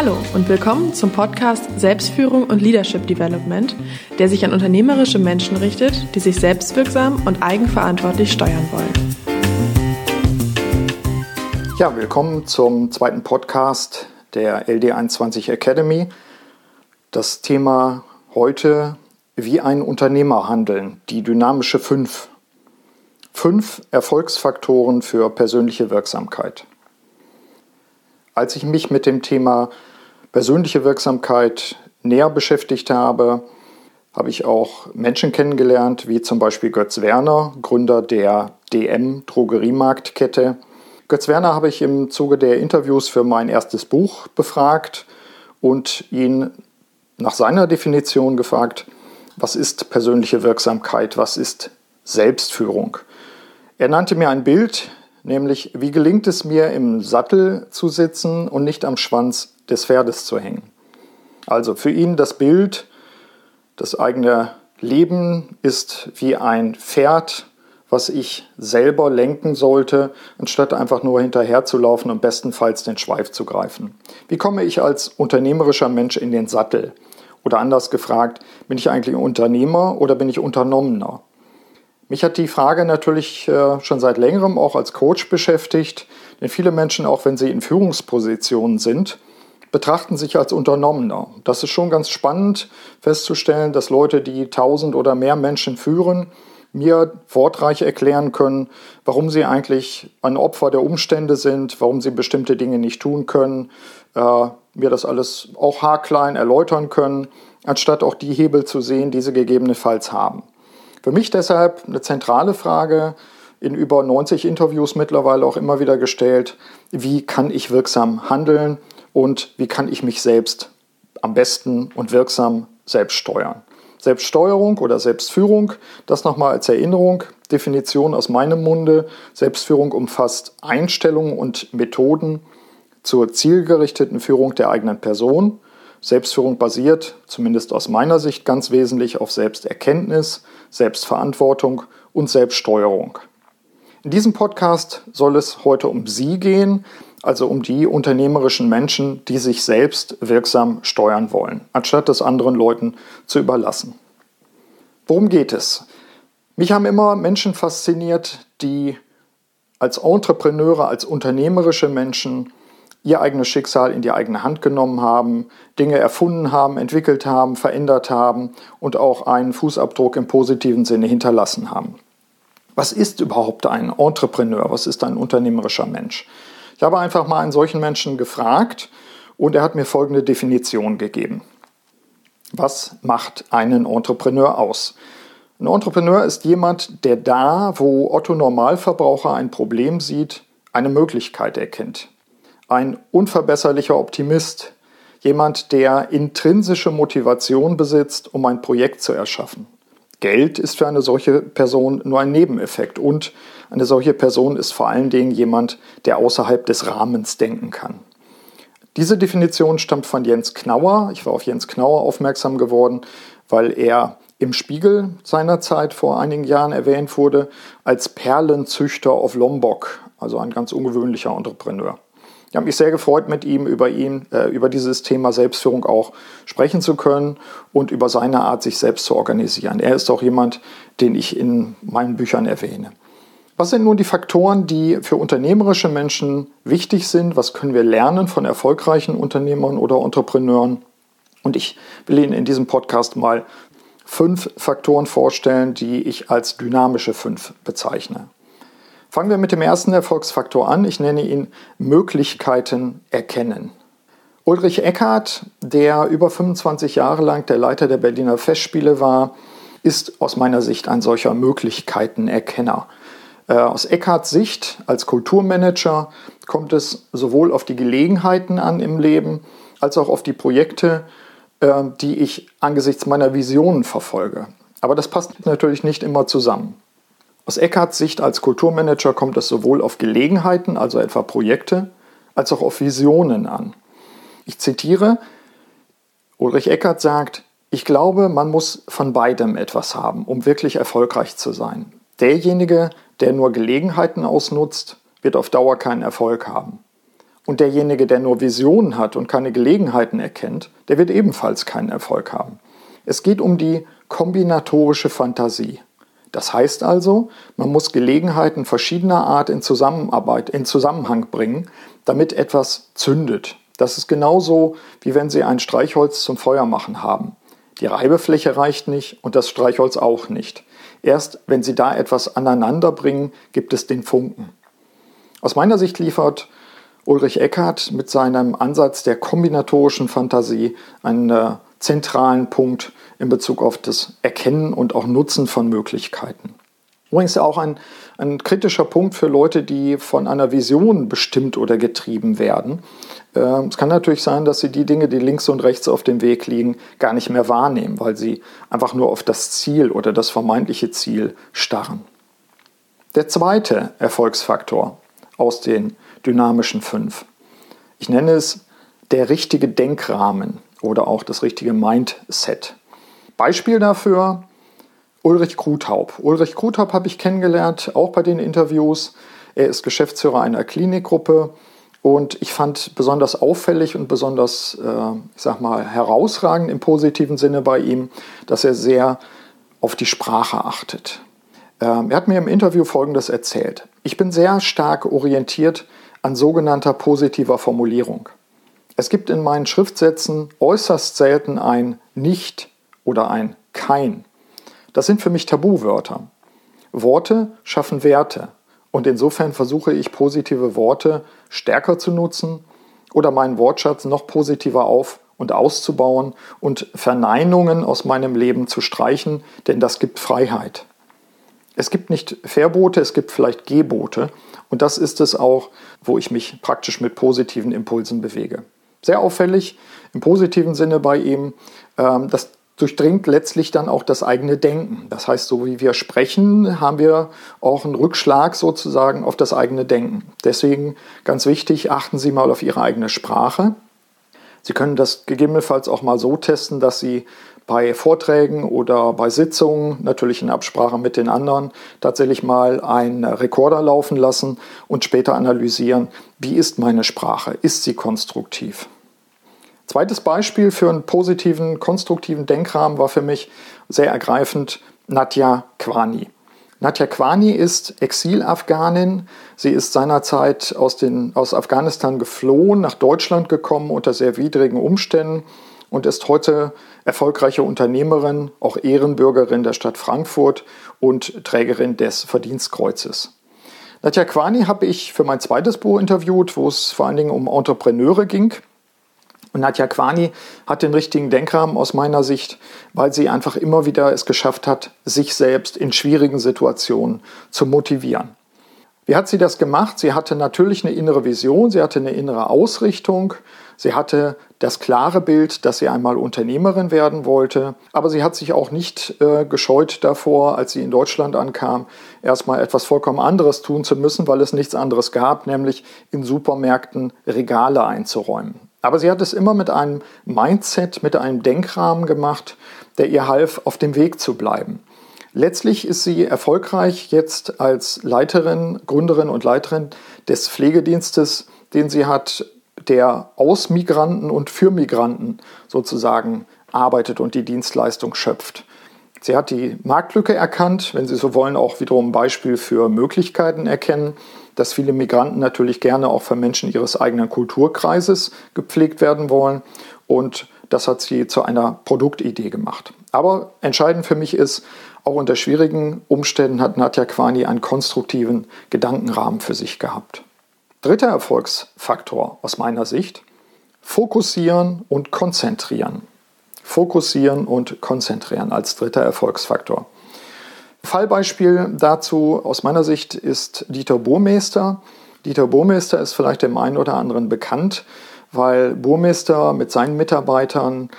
Hallo und willkommen zum Podcast Selbstführung und Leadership Development, der sich an unternehmerische Menschen richtet, die sich selbstwirksam und eigenverantwortlich steuern wollen. Ja, willkommen zum zweiten Podcast der LD21 Academy. Das Thema heute, wie ein Unternehmer handeln, die dynamische 5. Fünf Erfolgsfaktoren für persönliche Wirksamkeit. Als ich mich mit dem Thema persönliche Wirksamkeit näher beschäftigt habe, habe ich auch Menschen kennengelernt, wie zum Beispiel Götz Werner, Gründer der DM Drogeriemarktkette. Götz Werner habe ich im Zuge der Interviews für mein erstes Buch befragt und ihn nach seiner Definition gefragt, was ist persönliche Wirksamkeit, was ist Selbstführung. Er nannte mir ein Bild, nämlich wie gelingt es mir im Sattel zu sitzen und nicht am Schwanz des Pferdes zu hängen. Also für ihn das Bild, das eigene Leben ist wie ein Pferd, was ich selber lenken sollte, anstatt einfach nur hinterherzulaufen und bestenfalls den Schweif zu greifen. Wie komme ich als unternehmerischer Mensch in den Sattel? Oder anders gefragt, bin ich eigentlich Unternehmer oder bin ich Unternommener? Mich hat die Frage natürlich äh, schon seit längerem auch als Coach beschäftigt, denn viele Menschen, auch wenn sie in Führungspositionen sind, betrachten sich als Unternommener. Das ist schon ganz spannend festzustellen, dass Leute, die tausend oder mehr Menschen führen, mir wortreich erklären können, warum sie eigentlich ein Opfer der Umstände sind, warum sie bestimmte Dinge nicht tun können, äh, mir das alles auch haarklein erläutern können, anstatt auch die Hebel zu sehen, die sie gegebenenfalls haben. Für mich deshalb eine zentrale Frage in über 90 Interviews mittlerweile auch immer wieder gestellt, wie kann ich wirksam handeln und wie kann ich mich selbst am besten und wirksam selbst steuern. Selbststeuerung oder Selbstführung, das nochmal als Erinnerung, Definition aus meinem Munde. Selbstführung umfasst Einstellungen und Methoden zur zielgerichteten Führung der eigenen Person. Selbstführung basiert, zumindest aus meiner Sicht, ganz wesentlich auf Selbsterkenntnis, Selbstverantwortung und Selbststeuerung. In diesem Podcast soll es heute um Sie gehen, also um die unternehmerischen Menschen, die sich selbst wirksam steuern wollen, anstatt es anderen Leuten zu überlassen. Worum geht es? Mich haben immer Menschen fasziniert, die als Entrepreneure, als unternehmerische Menschen ihr eigenes Schicksal in die eigene Hand genommen haben, Dinge erfunden haben, entwickelt haben, verändert haben und auch einen Fußabdruck im positiven Sinne hinterlassen haben. Was ist überhaupt ein Entrepreneur? Was ist ein unternehmerischer Mensch? Ich habe einfach mal einen solchen Menschen gefragt und er hat mir folgende Definition gegeben. Was macht einen Entrepreneur aus? Ein Entrepreneur ist jemand, der da, wo Otto Normalverbraucher ein Problem sieht, eine Möglichkeit erkennt ein unverbesserlicher Optimist, jemand, der intrinsische Motivation besitzt, um ein Projekt zu erschaffen. Geld ist für eine solche Person nur ein Nebeneffekt und eine solche Person ist vor allen Dingen jemand, der außerhalb des Rahmens denken kann. Diese Definition stammt von Jens Knauer. Ich war auf Jens Knauer aufmerksam geworden, weil er im Spiegel seinerzeit vor einigen Jahren erwähnt wurde als Perlenzüchter auf Lombok, also ein ganz ungewöhnlicher Entrepreneur. Ich habe mich sehr gefreut, mit ihm über ihn, äh, über dieses Thema Selbstführung auch sprechen zu können und über seine Art, sich selbst zu organisieren. Er ist auch jemand, den ich in meinen Büchern erwähne. Was sind nun die Faktoren, die für unternehmerische Menschen wichtig sind? Was können wir lernen von erfolgreichen Unternehmern oder Entrepreneuren? Und ich will Ihnen in diesem Podcast mal fünf Faktoren vorstellen, die ich als dynamische fünf bezeichne. Fangen wir mit dem ersten Erfolgsfaktor an. Ich nenne ihn Möglichkeiten erkennen. Ulrich Eckhardt, der über 25 Jahre lang der Leiter der Berliner Festspiele war, ist aus meiner Sicht ein solcher Möglichkeitenerkenner. Äh, aus Eckhardts Sicht als Kulturmanager kommt es sowohl auf die Gelegenheiten an im Leben als auch auf die Projekte, äh, die ich angesichts meiner Visionen verfolge. Aber das passt natürlich nicht immer zusammen. Aus Eckharts Sicht als Kulturmanager kommt es sowohl auf Gelegenheiten, also etwa Projekte, als auch auf Visionen an. Ich zitiere, Ulrich Eckert sagt, ich glaube, man muss von beidem etwas haben, um wirklich erfolgreich zu sein. Derjenige, der nur Gelegenheiten ausnutzt, wird auf Dauer keinen Erfolg haben. Und derjenige, der nur Visionen hat und keine Gelegenheiten erkennt, der wird ebenfalls keinen Erfolg haben. Es geht um die kombinatorische Fantasie. Das heißt also, man muss Gelegenheiten verschiedener Art in Zusammenarbeit, in Zusammenhang bringen, damit etwas zündet. Das ist genauso, wie wenn Sie ein Streichholz zum Feuermachen haben. Die Reibefläche reicht nicht und das Streichholz auch nicht. Erst wenn Sie da etwas aneinander bringen, gibt es den Funken. Aus meiner Sicht liefert Ulrich Eckhardt mit seinem Ansatz der kombinatorischen Fantasie einen äh, zentralen Punkt in Bezug auf das Erkennen und auch Nutzen von Möglichkeiten. Übrigens auch ein, ein kritischer Punkt für Leute, die von einer Vision bestimmt oder getrieben werden. Ähm, es kann natürlich sein, dass sie die Dinge, die links und rechts auf dem Weg liegen, gar nicht mehr wahrnehmen, weil sie einfach nur auf das Ziel oder das vermeintliche Ziel starren. Der zweite Erfolgsfaktor aus den dynamischen fünf. Ich nenne es der richtige Denkrahmen oder auch das richtige Mindset. Beispiel dafür Ulrich Kruthaub. Ulrich Kruthaub habe ich kennengelernt, auch bei den Interviews. Er ist Geschäftsführer einer Klinikgruppe und ich fand besonders auffällig und besonders, äh, ich sag mal, herausragend im positiven Sinne bei ihm, dass er sehr auf die Sprache achtet. Ähm, er hat mir im Interview Folgendes erzählt. Ich bin sehr stark orientiert an sogenannter positiver Formulierung. Es gibt in meinen Schriftsätzen äußerst selten ein Nicht oder ein Kein. Das sind für mich Tabuwörter. Worte schaffen Werte und insofern versuche ich positive Worte stärker zu nutzen oder meinen Wortschatz noch positiver auf und auszubauen und Verneinungen aus meinem Leben zu streichen, denn das gibt Freiheit. Es gibt nicht Verbote, es gibt vielleicht Gebote und das ist es auch, wo ich mich praktisch mit positiven Impulsen bewege. Sehr auffällig im positiven Sinne bei ihm, ähm, das durchdringt letztlich dann auch das eigene Denken. Das heißt, so wie wir sprechen, haben wir auch einen Rückschlag sozusagen auf das eigene Denken. Deswegen ganz wichtig, achten Sie mal auf Ihre eigene Sprache. Sie können das gegebenenfalls auch mal so testen, dass Sie bei Vorträgen oder bei Sitzungen, natürlich in Absprache mit den anderen, tatsächlich mal einen Rekorder laufen lassen und später analysieren, wie ist meine Sprache? Ist sie konstruktiv? Zweites Beispiel für einen positiven, konstruktiven Denkrahmen war für mich sehr ergreifend Nadja Kwani. Nadja Kwani ist Exil-Afghanin. Sie ist seinerzeit aus, den, aus Afghanistan geflohen, nach Deutschland gekommen unter sehr widrigen Umständen und ist heute erfolgreiche Unternehmerin, auch Ehrenbürgerin der Stadt Frankfurt und Trägerin des Verdienstkreuzes. Nadja Kwani habe ich für mein zweites Buch interviewt, wo es vor allen Dingen um Entrepreneure ging. Nadja Kwani hat den richtigen Denkrahmen aus meiner Sicht, weil sie einfach immer wieder es geschafft hat, sich selbst in schwierigen Situationen zu motivieren. Wie hat sie das gemacht? Sie hatte natürlich eine innere Vision, sie hatte eine innere Ausrichtung, sie hatte das klare Bild, dass sie einmal Unternehmerin werden wollte, aber sie hat sich auch nicht äh, gescheut davor, als sie in Deutschland ankam, erstmal etwas vollkommen anderes tun zu müssen, weil es nichts anderes gab, nämlich in Supermärkten Regale einzuräumen. Aber sie hat es immer mit einem Mindset, mit einem Denkrahmen gemacht, der ihr half, auf dem Weg zu bleiben. Letztlich ist sie erfolgreich jetzt als Leiterin, Gründerin und Leiterin des Pflegedienstes, den sie hat, der aus Migranten und für Migranten sozusagen arbeitet und die Dienstleistung schöpft. Sie hat die Marktlücke erkannt, wenn Sie so wollen, auch wiederum ein Beispiel für Möglichkeiten erkennen dass viele Migranten natürlich gerne auch von Menschen ihres eigenen Kulturkreises gepflegt werden wollen. Und das hat sie zu einer Produktidee gemacht. Aber entscheidend für mich ist, auch unter schwierigen Umständen hat Nadja Kwani einen konstruktiven Gedankenrahmen für sich gehabt. Dritter Erfolgsfaktor aus meiner Sicht, fokussieren und konzentrieren. Fokussieren und konzentrieren als dritter Erfolgsfaktor. Fallbeispiel dazu aus meiner Sicht ist Dieter Burmeister. Dieter Burmeister ist vielleicht dem einen oder anderen bekannt, weil Burmeister mit seinen Mitarbeitern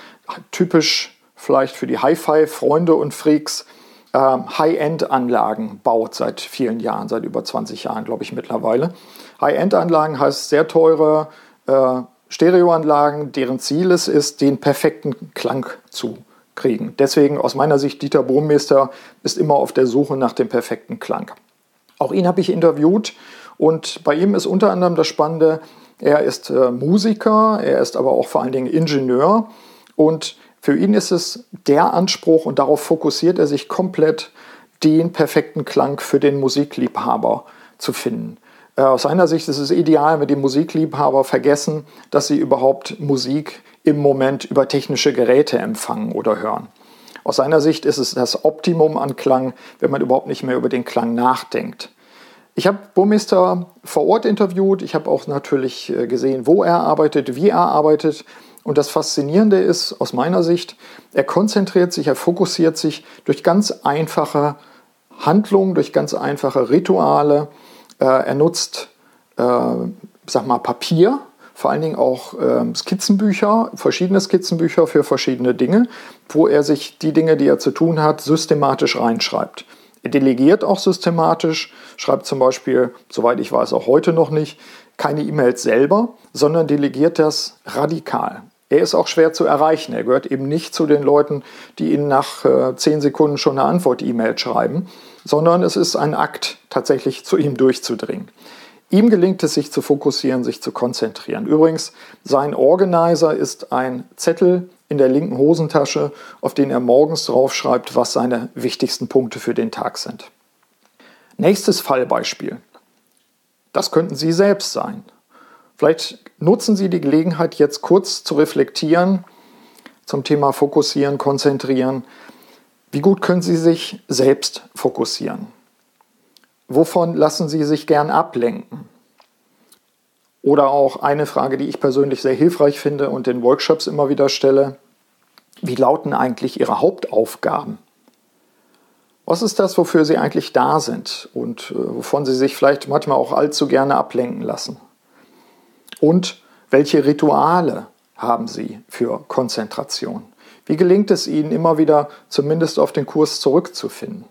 typisch vielleicht für die Hi-Fi-Freunde und Freaks äh, High-End-Anlagen baut seit vielen Jahren, seit über 20 Jahren, glaube ich, mittlerweile. High-End-Anlagen heißt sehr teure äh, Stereoanlagen, deren Ziel es ist, den perfekten Klang zu kriegen. Deswegen aus meiner Sicht, Dieter Bohmeister ist immer auf der Suche nach dem perfekten Klang. Auch ihn habe ich interviewt und bei ihm ist unter anderem das Spannende, Er ist äh, Musiker, er ist aber auch vor allen Dingen Ingenieur und für ihn ist es der Anspruch und darauf fokussiert er sich komplett, den perfekten Klang für den Musikliebhaber zu finden. Äh, aus seiner Sicht ist es ideal, wenn die Musikliebhaber vergessen, dass sie überhaupt Musik im Moment über technische Geräte empfangen oder hören. Aus seiner Sicht ist es das Optimum an Klang, wenn man überhaupt nicht mehr über den Klang nachdenkt. Ich habe Burmeister vor Ort interviewt, ich habe auch natürlich äh, gesehen, wo er arbeitet, wie er arbeitet. Und das Faszinierende ist aus meiner Sicht, er konzentriert sich, er fokussiert sich durch ganz einfache Handlungen, durch ganz einfache Rituale. Äh, er nutzt, äh, sag mal, Papier, vor allen Dingen auch äh, Skizzenbücher, verschiedene Skizzenbücher für verschiedene Dinge, wo er sich die Dinge, die er zu tun hat, systematisch reinschreibt. Er delegiert auch systematisch, schreibt zum Beispiel, soweit ich weiß, auch heute noch nicht, keine E-Mails selber, sondern delegiert das radikal. Er ist auch schwer zu erreichen. Er gehört eben nicht zu den Leuten, die Ihnen nach äh, zehn Sekunden schon eine Antwort-E-Mail schreiben, sondern es ist ein Akt, tatsächlich zu ihm durchzudringen. Ihm gelingt es, sich zu fokussieren, sich zu konzentrieren. Übrigens, sein Organizer ist ein Zettel in der linken Hosentasche, auf den er morgens draufschreibt, was seine wichtigsten Punkte für den Tag sind. Nächstes Fallbeispiel. Das könnten Sie selbst sein. Vielleicht nutzen Sie die Gelegenheit, jetzt kurz zu reflektieren zum Thema Fokussieren, Konzentrieren. Wie gut können Sie sich selbst fokussieren? Wovon lassen Sie sich gern ablenken? Oder auch eine Frage, die ich persönlich sehr hilfreich finde und in Workshops immer wieder stelle. Wie lauten eigentlich Ihre Hauptaufgaben? Was ist das, wofür Sie eigentlich da sind und äh, wovon Sie sich vielleicht manchmal auch allzu gerne ablenken lassen? Und welche Rituale haben Sie für Konzentration? Wie gelingt es Ihnen immer wieder zumindest auf den Kurs zurückzufinden?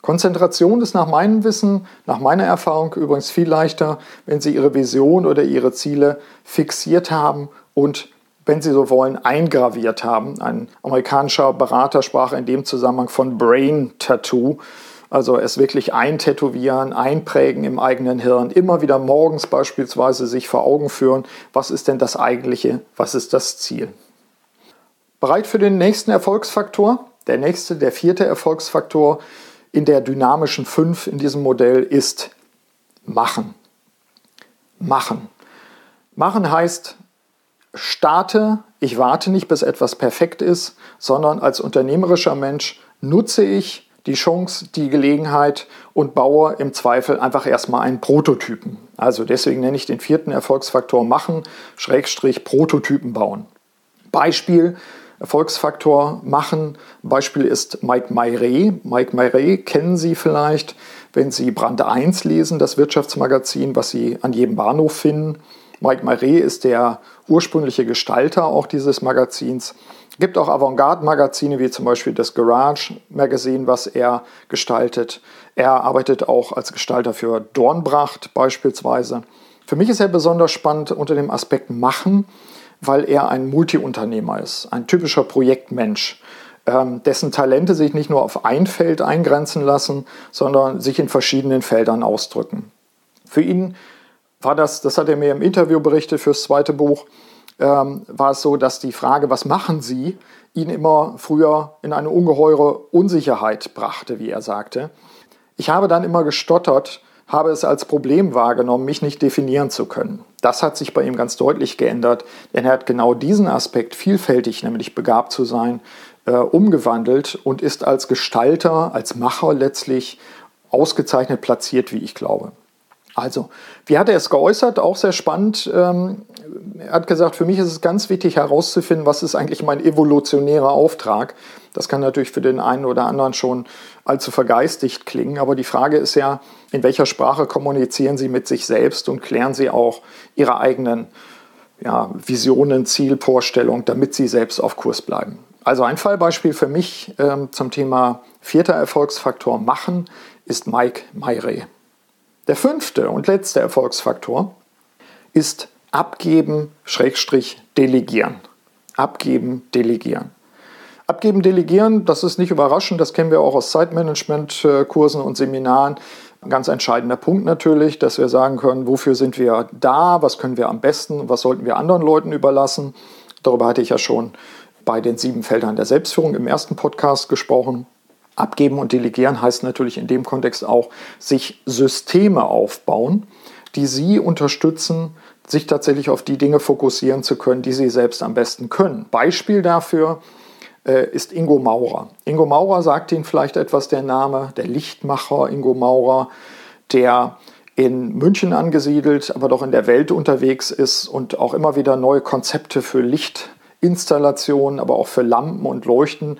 Konzentration ist nach meinem Wissen, nach meiner Erfahrung übrigens viel leichter, wenn Sie Ihre Vision oder Ihre Ziele fixiert haben und, wenn Sie so wollen, eingraviert haben. Ein amerikanischer Berater sprach in dem Zusammenhang von Brain Tattoo. Also es wirklich eintätowieren, einprägen im eigenen Hirn, immer wieder morgens beispielsweise sich vor Augen führen, was ist denn das eigentliche, was ist das Ziel. Bereit für den nächsten Erfolgsfaktor? Der nächste, der vierte Erfolgsfaktor in der dynamischen 5 in diesem Modell ist machen. Machen. Machen heißt, starte, ich warte nicht, bis etwas perfekt ist, sondern als unternehmerischer Mensch nutze ich die Chance, die Gelegenheit und baue im Zweifel einfach erstmal einen Prototypen. Also deswegen nenne ich den vierten Erfolgsfaktor machen, Schrägstrich Prototypen bauen. Beispiel, Erfolgsfaktor machen. Beispiel ist Mike Mayre. Mike Mayre kennen Sie vielleicht, wenn Sie Brand 1 lesen, das Wirtschaftsmagazin, was Sie an jedem Bahnhof finden. Mike Mayre ist der ursprüngliche Gestalter auch dieses Magazins. Es gibt auch Avantgarde-Magazine wie zum Beispiel das Garage Magazine, was er gestaltet. Er arbeitet auch als Gestalter für Dornbracht beispielsweise. Für mich ist er besonders spannend unter dem Aspekt Machen, weil er ein Multiunternehmer ist, ein typischer Projektmensch, ähm, dessen Talente sich nicht nur auf ein Feld eingrenzen lassen, sondern sich in verschiedenen Feldern ausdrücken. Für ihn war das, das hat er mir im Interview berichtet fürs zweite Buch, ähm, war es so, dass die Frage, was machen Sie, ihn immer früher in eine ungeheure Unsicherheit brachte, wie er sagte. Ich habe dann immer gestottert, habe es als Problem wahrgenommen, mich nicht definieren zu können. Das hat sich bei ihm ganz deutlich geändert, denn er hat genau diesen Aspekt, vielfältig nämlich begabt zu sein, äh, umgewandelt und ist als Gestalter, als Macher letztlich ausgezeichnet platziert, wie ich glaube. Also, wie hat er es geäußert? Auch sehr spannend. Ähm, er hat gesagt, für mich ist es ganz wichtig herauszufinden, was ist eigentlich mein evolutionärer Auftrag. Das kann natürlich für den einen oder anderen schon allzu vergeistigt klingen, aber die Frage ist ja, in welcher Sprache kommunizieren Sie mit sich selbst und klären Sie auch Ihre eigenen ja, Visionen, Zielvorstellungen, damit Sie selbst auf Kurs bleiben. Also ein Fallbeispiel für mich ähm, zum Thema vierter Erfolgsfaktor machen ist Mike Mayre. Der fünfte und letzte Erfolgsfaktor ist abgeben, Schrägstrich, delegieren. Abgeben, delegieren. Abgeben, delegieren, das ist nicht überraschend, das kennen wir auch aus Zeitmanagement-Kursen und Seminaren. Ein ganz entscheidender Punkt natürlich, dass wir sagen können, wofür sind wir da, was können wir am besten, was sollten wir anderen Leuten überlassen. Darüber hatte ich ja schon bei den sieben Feldern der Selbstführung im ersten Podcast gesprochen. Abgeben und delegieren heißt natürlich in dem Kontext auch, sich Systeme aufbauen, die Sie unterstützen, sich tatsächlich auf die Dinge fokussieren zu können, die Sie selbst am besten können. Beispiel dafür äh, ist Ingo Maurer. Ingo Maurer sagt Ihnen vielleicht etwas der Name, der Lichtmacher Ingo Maurer, der in München angesiedelt, aber doch in der Welt unterwegs ist und auch immer wieder neue Konzepte für Lichtinstallationen, aber auch für Lampen und Leuchten,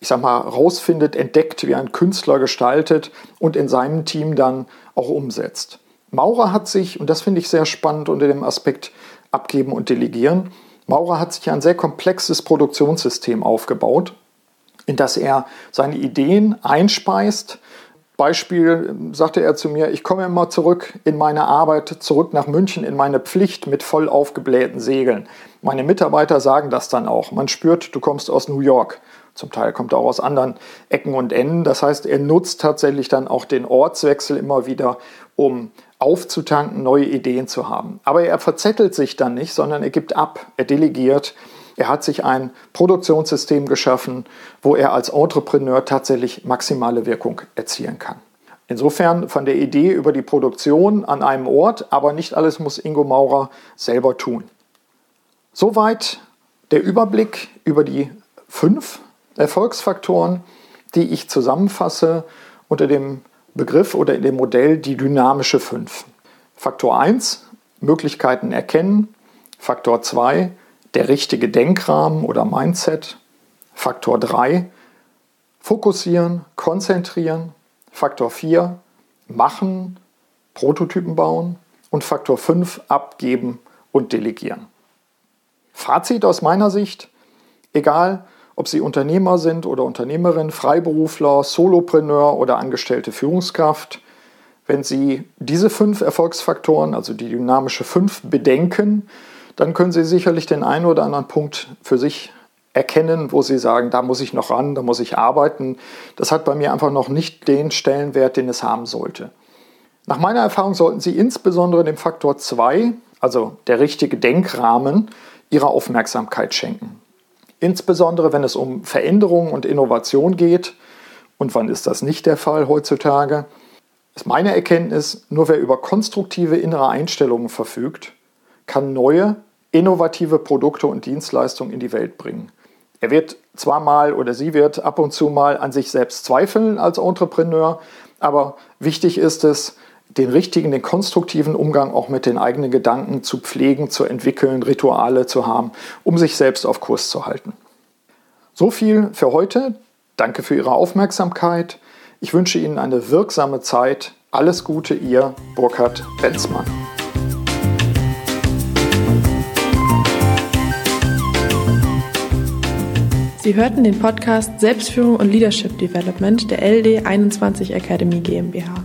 ich sag mal, rausfindet, entdeckt, wie ein Künstler gestaltet und in seinem Team dann auch umsetzt. Maurer hat sich, und das finde ich sehr spannend unter dem Aspekt abgeben und delegieren, Maurer hat sich ein sehr komplexes Produktionssystem aufgebaut, in das er seine Ideen einspeist. Beispiel sagte er zu mir, ich komme immer zurück in meine Arbeit, zurück nach München in meine Pflicht mit voll aufgeblähten Segeln. Meine Mitarbeiter sagen das dann auch. Man spürt, du kommst aus New York. Zum Teil kommt er auch aus anderen Ecken und Enden. Das heißt, er nutzt tatsächlich dann auch den Ortswechsel immer wieder, um aufzutanken, neue Ideen zu haben. Aber er verzettelt sich dann nicht, sondern er gibt ab, er delegiert. Er hat sich ein Produktionssystem geschaffen, wo er als Entrepreneur tatsächlich maximale Wirkung erzielen kann. Insofern von der Idee über die Produktion an einem Ort, aber nicht alles muss Ingo Maurer selber tun. Soweit der Überblick über die fünf Erfolgsfaktoren, die ich zusammenfasse unter dem Begriff oder in dem Modell die dynamische 5. Faktor 1, Möglichkeiten erkennen. Faktor 2, der richtige Denkrahmen oder Mindset. Faktor 3, fokussieren, konzentrieren. Faktor 4, machen, Prototypen bauen. Und Faktor 5, abgeben und delegieren. Fazit aus meiner Sicht, egal ob Sie Unternehmer sind oder Unternehmerin, Freiberufler, Solopreneur oder angestellte Führungskraft. Wenn Sie diese fünf Erfolgsfaktoren, also die dynamische fünf, bedenken, dann können Sie sicherlich den einen oder anderen Punkt für sich erkennen, wo Sie sagen, da muss ich noch ran, da muss ich arbeiten. Das hat bei mir einfach noch nicht den Stellenwert, den es haben sollte. Nach meiner Erfahrung sollten Sie insbesondere dem Faktor 2, also der richtige Denkrahmen, Ihre Aufmerksamkeit schenken. Insbesondere wenn es um Veränderung und Innovation geht. Und wann ist das nicht der Fall heutzutage? Ist meine Erkenntnis, nur wer über konstruktive innere Einstellungen verfügt, kann neue, innovative Produkte und Dienstleistungen in die Welt bringen. Er wird zwar mal oder sie wird ab und zu mal an sich selbst zweifeln als Entrepreneur, aber wichtig ist es, den richtigen, den konstruktiven Umgang auch mit den eigenen Gedanken zu pflegen, zu entwickeln, Rituale zu haben, um sich selbst auf Kurs zu halten. So viel für heute. Danke für Ihre Aufmerksamkeit. Ich wünsche Ihnen eine wirksame Zeit. Alles Gute, Ihr Burkhard Benzmann. Sie hörten den Podcast Selbstführung und Leadership Development der LD 21 Academy GmbH.